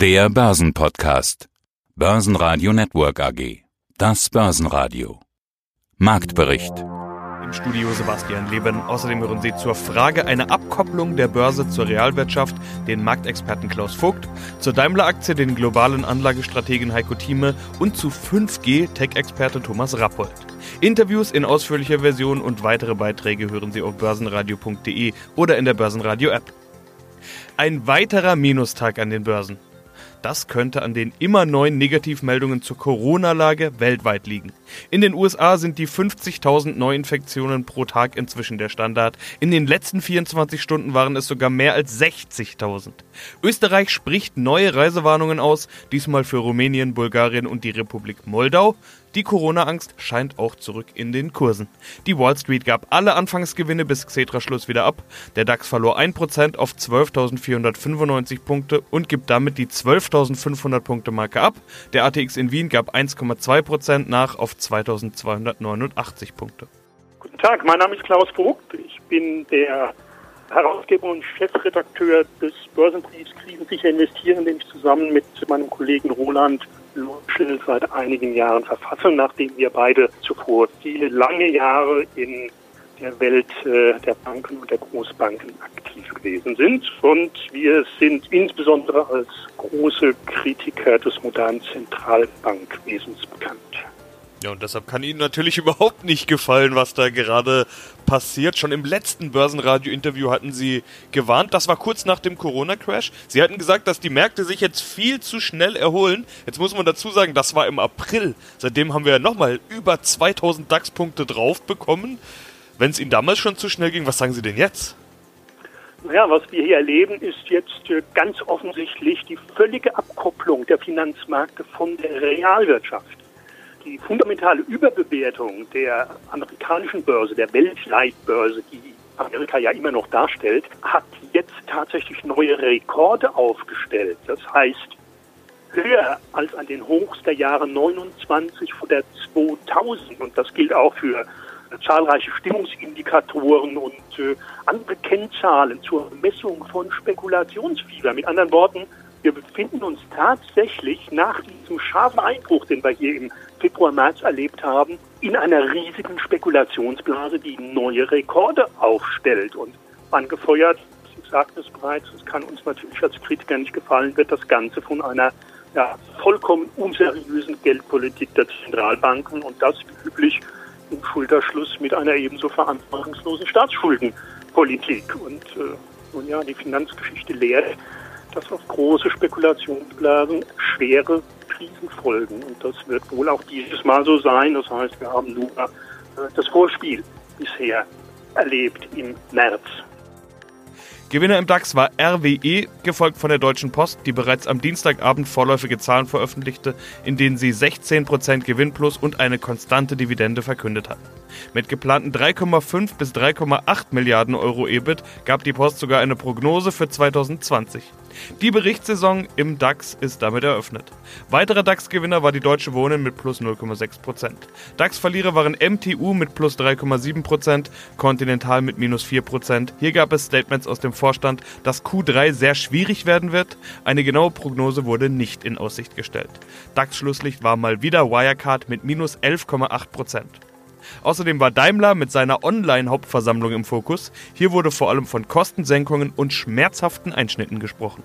Der Börsenpodcast. Börsenradio Network AG. Das Börsenradio. Marktbericht. Im Studio Sebastian Leben. Außerdem hören Sie zur Frage einer Abkopplung der Börse zur Realwirtschaft den Marktexperten Klaus Vogt, zur Daimler-Aktie den globalen Anlagestrategen Heiko Thieme und zu 5G Tech-Experte Thomas Rappold. Interviews in ausführlicher Version und weitere Beiträge hören Sie auf börsenradio.de oder in der Börsenradio-App. Ein weiterer Minustag an den Börsen. Das könnte an den immer neuen Negativmeldungen zur Corona-Lage weltweit liegen. In den USA sind die 50.000 Neuinfektionen pro Tag inzwischen der Standard. In den letzten 24 Stunden waren es sogar mehr als 60.000. Österreich spricht neue Reisewarnungen aus, diesmal für Rumänien, Bulgarien und die Republik Moldau. Die Corona-Angst scheint auch zurück in den Kursen. Die Wall Street gab alle Anfangsgewinne bis Xetra-Schluss wieder ab. Der DAX verlor 1% auf 12.495 Punkte und gibt damit die 12.500 Punkte Marke ab. Der ATX in Wien gab 1,2% nach auf 2.289 Punkte. Guten Tag, mein Name ist Klaus Vogt. Ich bin der Herausgeber und Chefredakteur des Börsenbriefs Krisensicher investieren, den ich zusammen mit meinem Kollegen Roland seit einigen Jahren verfasse, nachdem wir beide zuvor viele lange Jahre in der Welt äh, der Banken und der Großbanken aktiv gewesen sind. Und wir sind insbesondere als große Kritiker des modernen Zentralbankwesens bekannt. Ja, und deshalb kann Ihnen natürlich überhaupt nicht gefallen, was da gerade passiert. Schon im letzten Börsenradio-Interview hatten Sie gewarnt, das war kurz nach dem Corona-Crash. Sie hatten gesagt, dass die Märkte sich jetzt viel zu schnell erholen. Jetzt muss man dazu sagen, das war im April. Seitdem haben wir ja nochmal über 2000 DAX-Punkte drauf bekommen. Wenn es Ihnen damals schon zu schnell ging, was sagen Sie denn jetzt? Naja, was wir hier erleben, ist jetzt äh, ganz offensichtlich die völlige Abkopplung der Finanzmärkte von der Realwirtschaft die fundamentale Überbewertung der amerikanischen Börse, der Weltleitbörse, die Amerika ja immer noch darstellt, hat jetzt tatsächlich neue Rekorde aufgestellt. Das heißt, höher als an den Hochs der Jahre 29 oder 2000. Und das gilt auch für zahlreiche Stimmungsindikatoren und äh, andere Kennzahlen zur Messung von Spekulationsfieber. Mit anderen Worten, wir befinden uns tatsächlich nach diesem scharfen Einbruch, den wir hier im Februar, März erlebt haben, in einer riesigen Spekulationsblase, die neue Rekorde aufstellt. Und angefeuert, Sie sagten es bereits, es kann uns natürlich als Kritiker nicht gefallen, wird das Ganze von einer ja, vollkommen unseriösen Geldpolitik der Zentralbanken und das wie üblich im Schulterschluss mit einer ebenso verantwortungslosen Staatsschuldenpolitik. Und äh, nun ja, die Finanzgeschichte lehrt, dass auf große Spekulationsblasen schwere Krisen folgen. Und das wird wohl auch dieses Mal so sein. Das heißt, wir haben nur äh, das Vorspiel bisher erlebt im März. Gewinner im DAX war RWE, gefolgt von der Deutschen Post, die bereits am Dienstagabend vorläufige Zahlen veröffentlichte, in denen sie 16% Gewinn plus und eine konstante Dividende verkündet hat. Mit geplanten 3,5 bis 3,8 Milliarden Euro EBIT gab die Post sogar eine Prognose für 2020. Die Berichtssaison im DAX ist damit eröffnet. Weiterer DAX-Gewinner war die Deutsche Wohnen mit plus 0,6%. DAX-Verlierer waren MTU mit plus 3,7%, Continental mit minus 4%. Hier gab es Statements aus dem Vorstand, dass Q3 sehr schwierig werden wird. Eine genaue Prognose wurde nicht in Aussicht gestellt. DAX-Schlusslicht war mal wieder Wirecard mit minus 11,8%. Außerdem war Daimler mit seiner Online-Hauptversammlung im Fokus. Hier wurde vor allem von Kostensenkungen und schmerzhaften Einschnitten gesprochen.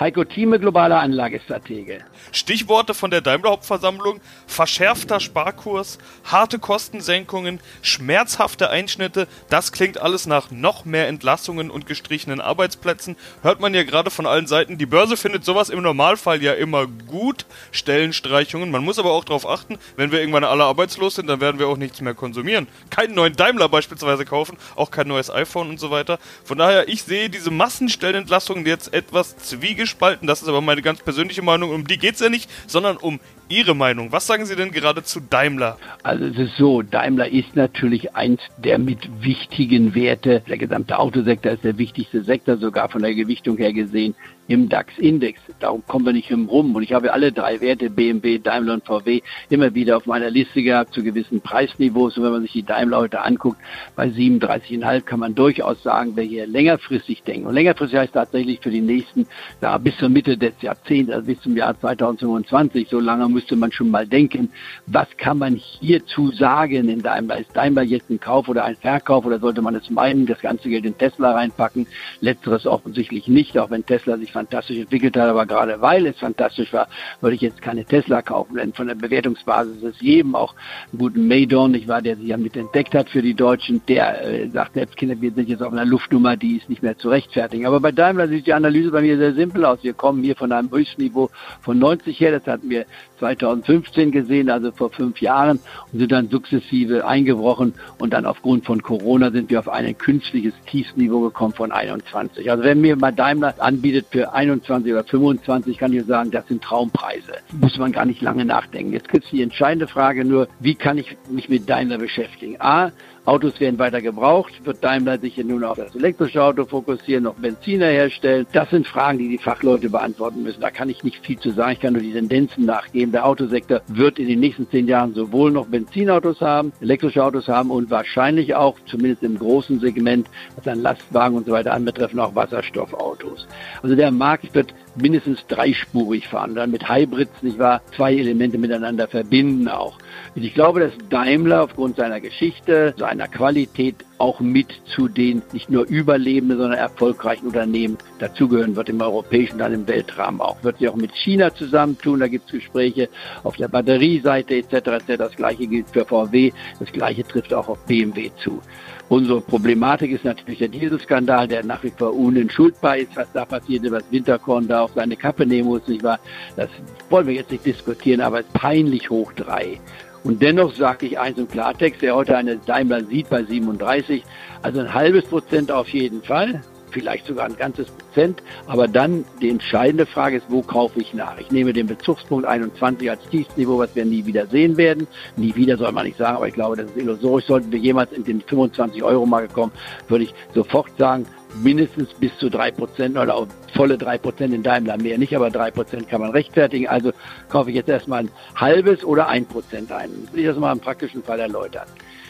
Heiko Thieme, globaler Anlagestratege. Stichworte von der Daimler-Hauptversammlung: verschärfter Sparkurs, harte Kostensenkungen, schmerzhafte Einschnitte. Das klingt alles nach noch mehr Entlassungen und gestrichenen Arbeitsplätzen. Hört man ja gerade von allen Seiten. Die Börse findet sowas im Normalfall ja immer gut. Stellenstreichungen. Man muss aber auch darauf achten, wenn wir irgendwann alle arbeitslos sind, dann werden wir auch nichts mehr konsumieren. Keinen neuen Daimler beispielsweise kaufen, auch kein neues iPhone und so weiter. Von daher, ich sehe diese Massenstellenentlassungen jetzt etwas zwiegespalten gespalten. Das ist aber meine ganz persönliche Meinung. Um die geht es ja nicht, sondern um Ihre Meinung. Was sagen Sie denn gerade zu Daimler? Also es ist so, Daimler ist natürlich eins der mit wichtigen Werte. Der gesamte Autosektor ist der wichtigste Sektor, sogar von der Gewichtung her gesehen im DAX-Index. Darum kommen wir nicht rum. Und ich habe alle drei Werte, BMW, Daimler und VW, immer wieder auf meiner Liste gehabt zu gewissen Preisniveaus. Und wenn man sich die Daimler heute anguckt, bei 37,5 kann man durchaus sagen, wer hier längerfristig denkt. Und längerfristig heißt tatsächlich für die nächsten, da Bis zur Mitte des Jahrzehnts, also bis zum Jahr 2025, so lange müsste man schon mal denken, was kann man hierzu sagen in Daimler? Ist Daimler jetzt ein Kauf oder ein Verkauf oder sollte man es meinen, das ganze Geld in Tesla reinpacken? Letzteres offensichtlich nicht, auch wenn Tesla sich fantastisch entwickelt hat, aber gerade weil es fantastisch war, würde ich jetzt keine Tesla kaufen, denn von der Bewertungsbasis ist jedem auch einen guten Maydon, nicht wahr, der sich ja mit entdeckt hat für die Deutschen, der äh, sagt selbst Kinder, wir sind jetzt auf einer Luftnummer, die ist nicht mehr zu rechtfertigen. Aber bei Daimler sieht die Analyse bei mir sehr simpel aus. Wir kommen hier von einem Höchstniveau von 90 her, das hatten wir 2015 gesehen, also vor fünf Jahren, und sind dann sukzessive eingebrochen und dann aufgrund von Corona sind wir auf ein künstliches Tiefsniveau gekommen von 21. Also wenn mir mal Daimler anbietet für 21 oder 25, kann ich sagen, das sind Traumpreise. Muss man gar nicht lange nachdenken. Jetzt ist die entscheidende Frage nur, wie kann ich mich mit Daimler beschäftigen? A, Autos werden weiter gebraucht. Wird Daimler sich nun auf das elektrische Auto fokussieren, noch Benziner herstellen? Das sind Fragen, die die Fachleute beantworten müssen. Da kann ich nicht viel zu sagen. Ich kann nur die Tendenzen nachgeben. Der Autosektor wird in den nächsten zehn Jahren sowohl noch Benzinautos haben, elektrische Autos haben und wahrscheinlich auch, zumindest im großen Segment, was an Lastwagen und so weiter anbetrifft, auch Wasserstoffautos. Also der Markt wird mindestens dreispurig fahren, dann mit Hybrids, nicht wahr, zwei Elemente miteinander verbinden auch. Und ich glaube, dass Daimler aufgrund seiner Geschichte, seiner Qualität auch mit zu den nicht nur überlebenden, sondern erfolgreichen Unternehmen dazugehören wird im europäischen, dann im Weltrahmen auch. Wird sich auch mit China zusammentun, da gibt es Gespräche auf der Batterieseite etc. etc. Das gleiche gilt für VW, das gleiche trifft auch auf BMW zu. Unsere Problematik ist natürlich der Dieselskandal, der nach wie vor unentschuldbar ist. Was da passiert, was Winterkorn da auf seine Kappe nehmen muss, nicht wahr? Das wollen wir jetzt nicht diskutieren, aber es ist peinlich hoch drei. Und dennoch sage ich eins im Klartext, der heute eine Daimler sieht bei 37, also ein halbes Prozent auf jeden Fall, vielleicht sogar ein ganzes Prozent. Aber dann die entscheidende Frage ist, wo kaufe ich nach? Ich nehme den Bezugspunkt 21 als Tiefsniveau, was wir nie wieder sehen werden. Nie wieder soll man nicht sagen, aber ich glaube, das ist illusorisch. Sollten wir jemals in den 25 Euro mal gekommen, würde ich sofort sagen, mindestens bis zu drei Prozent oder auch volle drei Prozent in Daimler mehr nicht, aber drei Prozent kann man rechtfertigen. Also kaufe ich jetzt erstmal ein halbes oder ein Prozent ein. Das will ich das mal im praktischen Fall erläutern.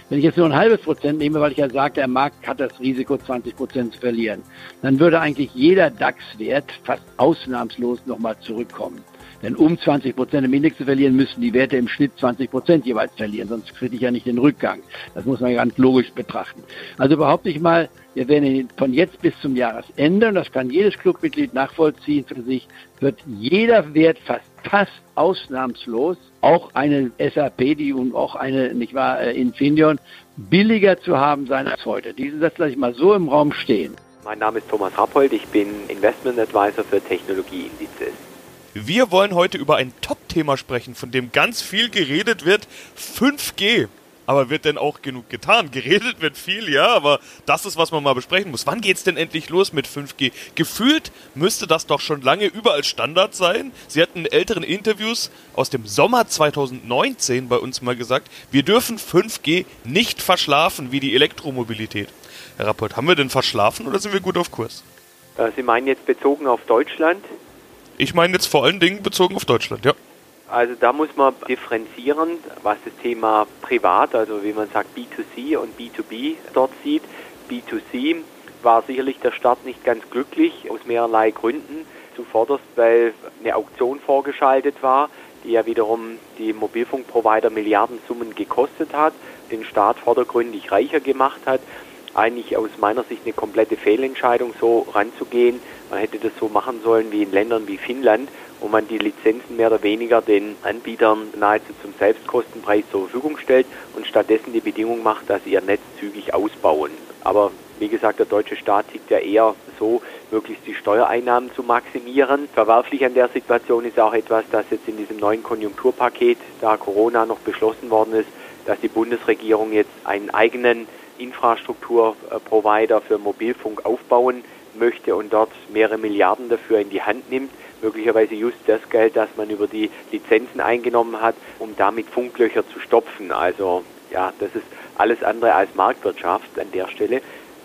Wenn ich jetzt nur ein halbes Prozent nehme, weil ich ja sage, der Markt hat das Risiko, 20 Prozent zu verlieren, dann würde eigentlich jeder DAX-Wert fast ausnahmslos nochmal zurückkommen. Denn um 20 Prozent im Index zu verlieren, müssen die Werte im Schnitt 20 Prozent jeweils verlieren, sonst kriege ich ja nicht den Rückgang. Das muss man ganz logisch betrachten. Also behaupte ich mal, wir werden von jetzt bis zum Jahresende, und das kann jedes Clubmitglied nachvollziehen für sich, wird jeder Wert fast, fast ausnahmslos, auch eine SAP, die und auch eine, nicht wahr, äh, Infineon, billiger zu haben sein als heute. Diesen Satz lasse ich mal so im Raum stehen. Mein Name ist Thomas Rappold, ich bin Investment Advisor für Technologieindizes. Wir wollen heute über ein Top-Thema sprechen, von dem ganz viel geredet wird, 5G. Aber wird denn auch genug getan? Geredet wird viel, ja, aber das ist, was man mal besprechen muss. Wann geht's denn endlich los mit 5G? Gefühlt müsste das doch schon lange überall Standard sein. Sie hatten in älteren Interviews aus dem Sommer 2019 bei uns mal gesagt, wir dürfen 5G nicht verschlafen wie die Elektromobilität. Herr Rapport, haben wir denn verschlafen oder sind wir gut auf Kurs? Äh, Sie meinen jetzt bezogen auf Deutschland? Ich meine jetzt vor allen Dingen bezogen auf Deutschland, ja. Also da muss man differenzieren, was das Thema Privat, also wie man sagt B2C und B2B dort sieht. B2C war sicherlich der Start nicht ganz glücklich, aus mehrerlei Gründen. Zuvorderst, weil eine Auktion vorgeschaltet war, die ja wiederum die Mobilfunkprovider Milliardensummen gekostet hat, den Staat vordergründig reicher gemacht hat. Eigentlich aus meiner Sicht eine komplette Fehlentscheidung, so ranzugehen. Man hätte das so machen sollen wie in Ländern wie Finnland, wo man die Lizenzen mehr oder weniger den Anbietern nahezu zum Selbstkostenpreis zur Verfügung stellt und stattdessen die Bedingung macht, dass sie ihr Netz zügig ausbauen. Aber wie gesagt, der deutsche Staat tickt ja eher so, möglichst die Steuereinnahmen zu maximieren. Verwerflich an der Situation ist auch etwas, dass jetzt in diesem neuen Konjunkturpaket, da Corona noch beschlossen worden ist, dass die Bundesregierung jetzt einen eigenen Infrastrukturprovider für Mobilfunk aufbauen möchte und dort mehrere Milliarden dafür in die Hand nimmt möglicherweise just das Geld, das man über die Lizenzen eingenommen hat, um damit Funklöcher zu stopfen. Also ja, das ist alles andere als Marktwirtschaft an der Stelle.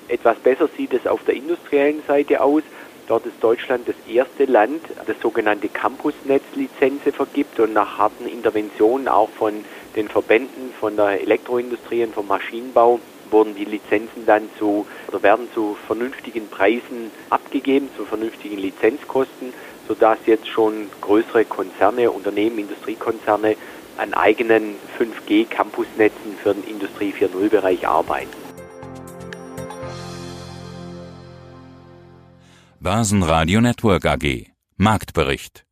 Etwas besser sieht es auf der industriellen Seite aus. Dort ist Deutschland das erste Land, das sogenannte Campusnetz-Lizenze vergibt und nach harten Interventionen auch von den Verbänden, von der Elektroindustrie und vom Maschinenbau wurden die Lizenzen dann zu oder werden zu vernünftigen Preisen abgegeben, zu vernünftigen Lizenzkosten sodass jetzt schon größere Konzerne, Unternehmen, Industriekonzerne an eigenen 5G-Campusnetzen für den Industrie 4.0-Bereich arbeiten. Börsenradio Network AG Marktbericht